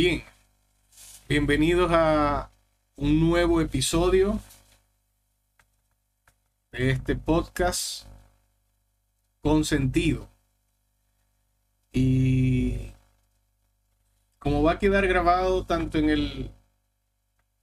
Bien, bienvenidos a un nuevo episodio de este podcast con sentido. Y como va a quedar grabado tanto en el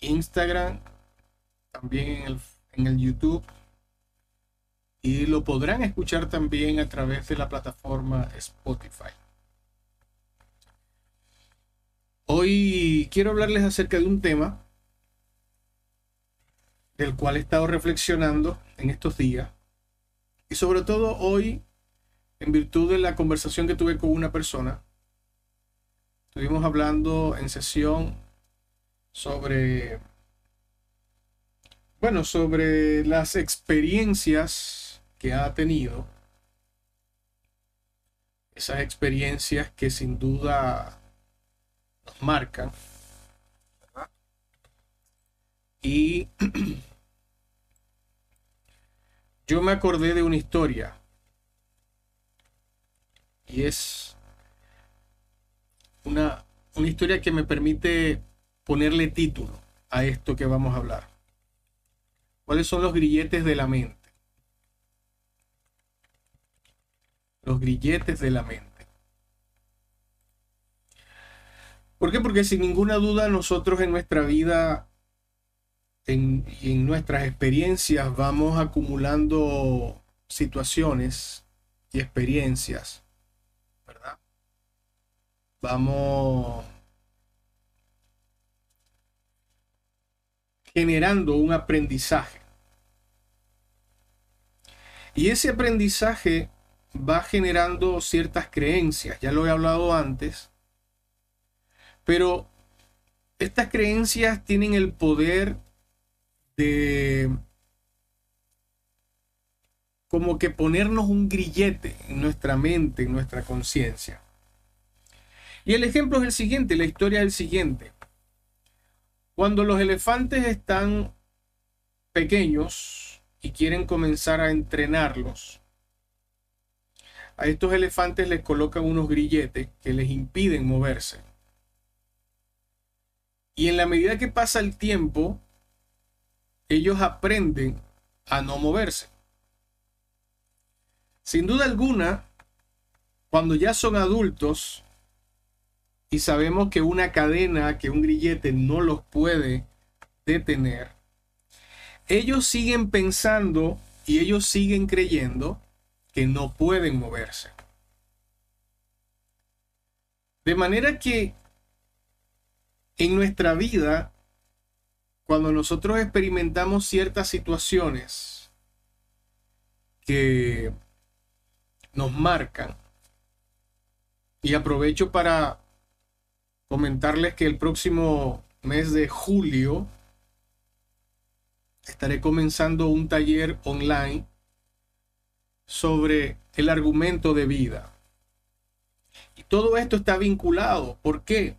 Instagram, también en el, en el YouTube, y lo podrán escuchar también a través de la plataforma Spotify. Hoy quiero hablarles acerca de un tema del cual he estado reflexionando en estos días y sobre todo hoy en virtud de la conversación que tuve con una persona. Estuvimos hablando en sesión sobre, bueno, sobre las experiencias que ha tenido. Esas experiencias que sin duda nos marcan. Y yo me acordé de una historia. Y es una, una historia que me permite ponerle título a esto que vamos a hablar. ¿Cuáles son los grilletes de la mente? Los grilletes de la mente. ¿Por qué? Porque sin ninguna duda nosotros en nuestra vida en, en nuestras experiencias vamos acumulando situaciones y experiencias, ¿verdad? Vamos generando un aprendizaje. Y ese aprendizaje va generando ciertas creencias, ya lo he hablado antes, pero estas creencias tienen el poder de como que ponernos un grillete en nuestra mente, en nuestra conciencia. Y el ejemplo es el siguiente, la historia es el siguiente. Cuando los elefantes están pequeños y quieren comenzar a entrenarlos, a estos elefantes les colocan unos grilletes que les impiden moverse. Y en la medida que pasa el tiempo, ellos aprenden a no moverse. Sin duda alguna, cuando ya son adultos y sabemos que una cadena, que un grillete no los puede detener, ellos siguen pensando y ellos siguen creyendo que no pueden moverse. De manera que en nuestra vida, cuando nosotros experimentamos ciertas situaciones que nos marcan, y aprovecho para comentarles que el próximo mes de julio estaré comenzando un taller online sobre el argumento de vida. Y todo esto está vinculado. ¿Por qué?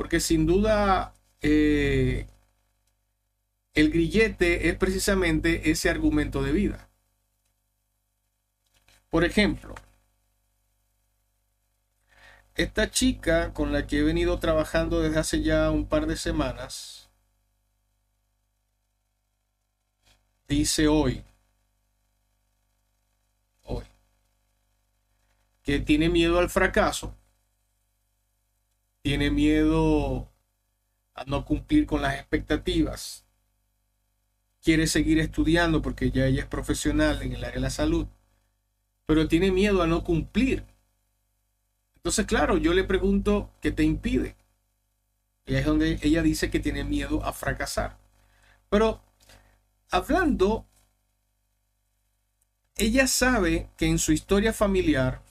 Porque sin duda eh, el grillete es precisamente ese argumento de vida. Por ejemplo, esta chica con la que he venido trabajando desde hace ya un par de semanas, dice hoy, hoy, que tiene miedo al fracaso tiene miedo a no cumplir con las expectativas, quiere seguir estudiando porque ya ella es profesional en el área de la salud, pero tiene miedo a no cumplir. Entonces, claro, yo le pregunto, ¿qué te impide? Y es donde ella dice que tiene miedo a fracasar. Pero hablando, ella sabe que en su historia familiar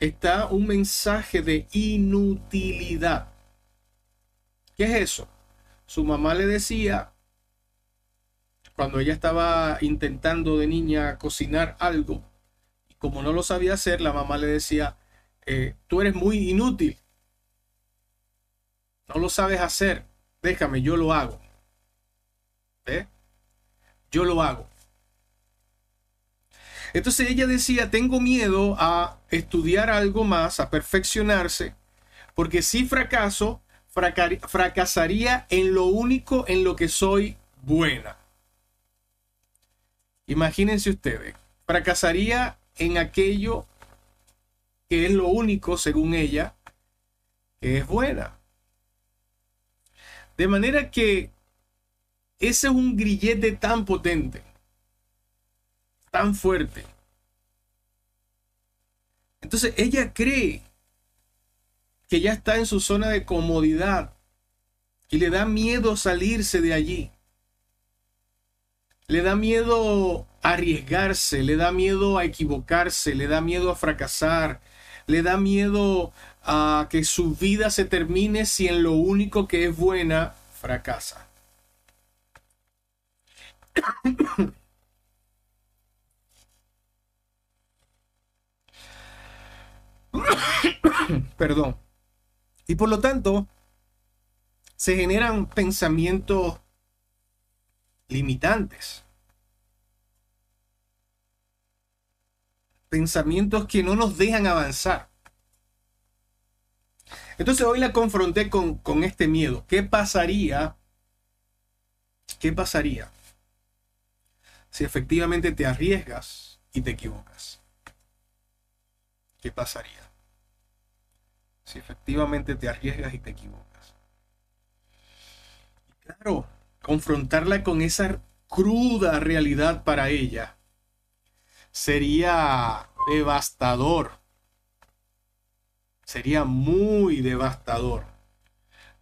está un mensaje de inutilidad. ¿Qué es eso? Su mamá le decía, cuando ella estaba intentando de niña cocinar algo, y como no lo sabía hacer, la mamá le decía, eh, tú eres muy inútil, no lo sabes hacer, déjame, yo lo hago. ¿Ve? Yo lo hago. Entonces ella decía, tengo miedo a estudiar algo más, a perfeccionarse, Porque si fracaso, fracasaría en lo único en lo que soy buena. Imagínense ustedes, fracasaría en aquello que es lo único, según ella, que es buena. De manera que ese es un grillete tan potente, tan fuerte. Entonces ella cree que ya está en su zona de comodidad y le da miedo salirse de allí. Le da miedo arriesgarse, le da miedo a equivocarse, le da miedo a fracasar, le da miedo a que su vida se termine si en lo único que es buena fracasa. Perdón. Y por lo tanto, se generan pensamientos limitantes. Pensamientos que no nos dejan avanzar. Entonces hoy la confronté con, con este miedo. ¿Qué pasaría? ¿Qué pasaría si efectivamente te arriesgas y te equivocas? ¿Qué pasaría? Si efectivamente te arriesgas y te equivocas. Y claro, confrontarla con esa cruda realidad para ella sería devastador. Sería muy devastador.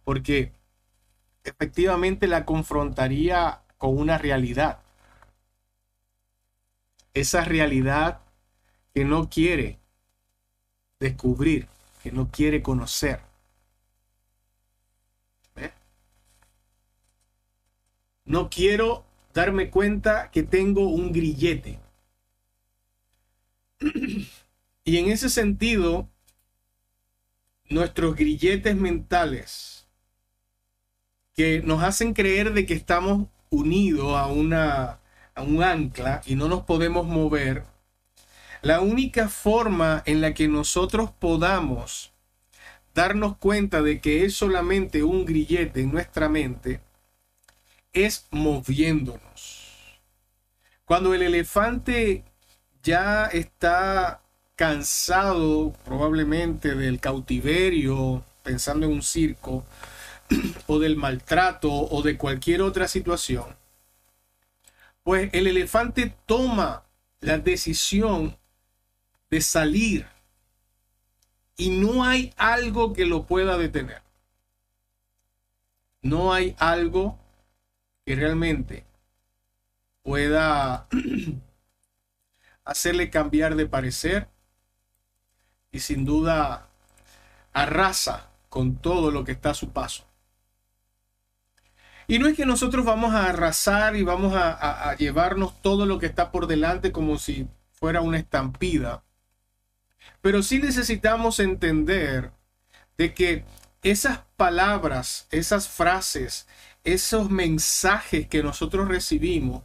Porque efectivamente la confrontaría con una realidad. Esa realidad que no quiere descubrir, que no quiere conocer. No quiero darme cuenta que tengo un grillete. y en ese sentido, nuestros grilletes mentales que nos hacen creer de que estamos unidos a, una, a un ancla y no nos podemos mover, la única forma en la que nosotros podamos darnos cuenta de que es solamente un grillete en nuestra mente es moviéndonos. Cuando el elefante ya está cansado probablemente del cautiverio, pensando en un circo, o del maltrato o de cualquier otra situación, pues el elefante toma la decisión de salir y no hay algo que lo pueda detener. No hay algo que realmente pueda hacerle cambiar de parecer y sin duda arrasa con todo lo que está a su paso. Y no es que nosotros vamos a arrasar y vamos a, a llevarnos todo lo que está por delante como si fuera una estampida pero sí necesitamos entender de que esas palabras, esas frases, esos mensajes que nosotros recibimos,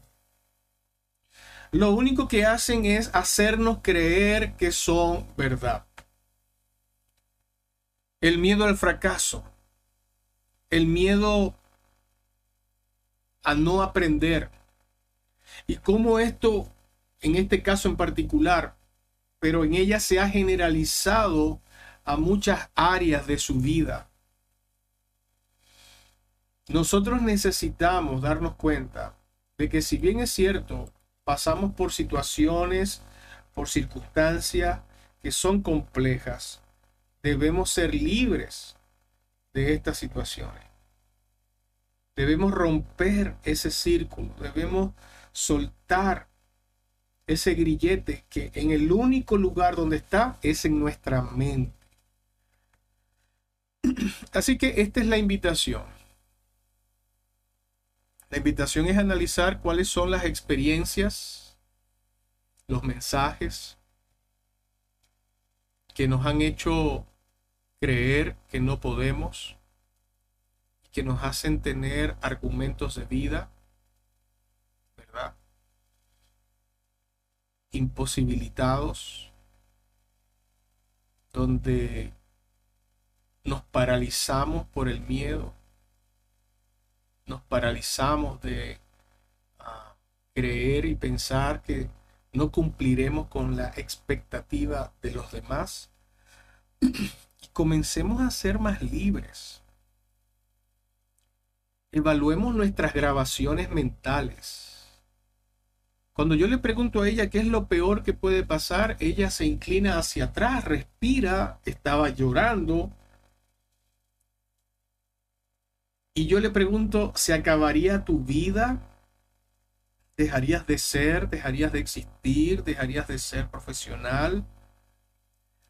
lo único que hacen es hacernos creer que son verdad. El miedo al fracaso, el miedo a no aprender. Y cómo esto, en este caso en particular, pero en ella se ha generalizado a muchas áreas de su vida. Nosotros necesitamos darnos cuenta de que si bien es cierto, pasamos por situaciones, por circunstancias que son complejas, debemos ser libres de estas situaciones. Debemos romper ese círculo, debemos soltar ese grillete que en el único lugar donde está es en nuestra mente. Así que esta es la invitación. La invitación es analizar cuáles son las experiencias, los mensajes que nos han hecho creer que no podemos, que nos hacen tener argumentos de vida, ¿verdad? Imposibilitados, donde nos paralizamos por el miedo, nos paralizamos de ah, creer y pensar que no cumpliremos con la expectativa de los demás y comencemos a ser más libres. Evaluemos nuestras grabaciones mentales. Cuando yo le pregunto a ella qué es lo peor que puede pasar, ella se inclina hacia atrás, respira, estaba llorando, Y yo le pregunto, ¿se acabaría tu vida? ¿Dejarías de ser? ¿Dejarías de existir? ¿Dejarías de ser profesional?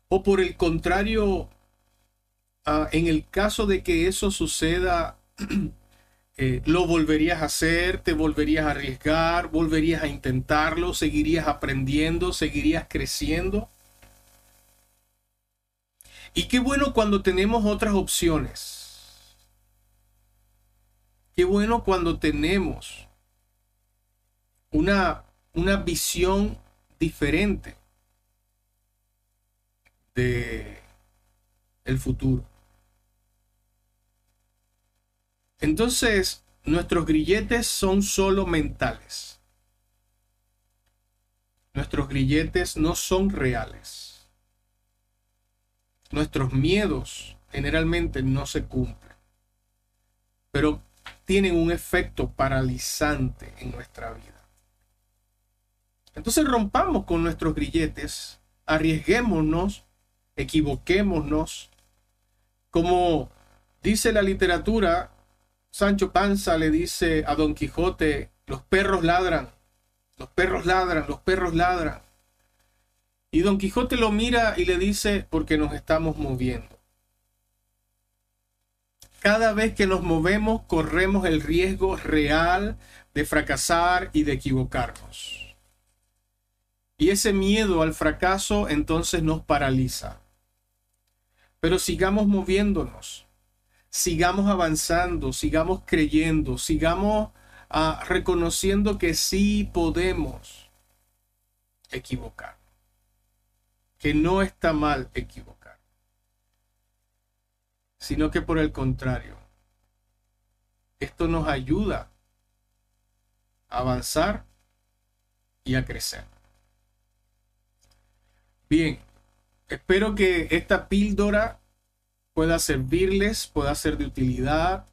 O por el contrario, ah, en el caso de que eso suceda, eh, ¿lo volverías a hacer? ¿Te volverías a arriesgar? ¿Volverías a intentarlo? ¿Seguirías aprendiendo? ¿Seguirías creciendo? Y qué bueno cuando tenemos otras opciones Qué bueno cuando tenemos una, una visión diferente de el futuro. Entonces, nuestros grilletes son solo mentales. Nuestros grilletes no son reales. Nuestros miedos generalmente no se cumplen. Pero tienen un efecto paralizante en nuestra vida. Entonces rompamos con nuestros grilletes, arriesguémonos, equivoquémonos. Como dice la literatura, Sancho Panza le dice a Don Quijote, los perros ladran, los perros ladran, los perros ladran. Y Don Quijote lo mira y le dice, porque nos estamos moviendo. Cada vez que nos movemos corremos el riesgo real de fracasar y de equivocarnos. Y ese miedo al fracaso entonces nos paraliza. Pero sigamos moviéndonos, sigamos avanzando, sigamos creyendo, sigamos ah, reconociendo que sí podemos equivocar, que no está mal equivocar sino que por el contrario, esto nos ayuda a avanzar y a crecer. Bien, espero que esta píldora pueda servirles, pueda ser de utilidad,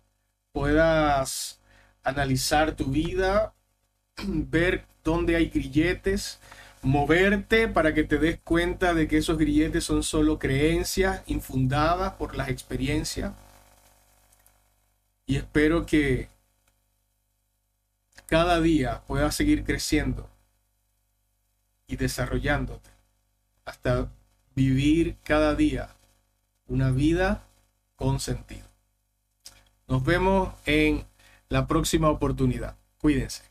puedas analizar tu vida, ver dónde hay grilletes, moverte para que te des cuenta de que esos grilletes son solo creencias infundadas por las experiencias. Y espero que cada día puedas seguir creciendo y desarrollándote hasta vivir cada día una vida con sentido. Nos vemos en la próxima oportunidad. Cuídense.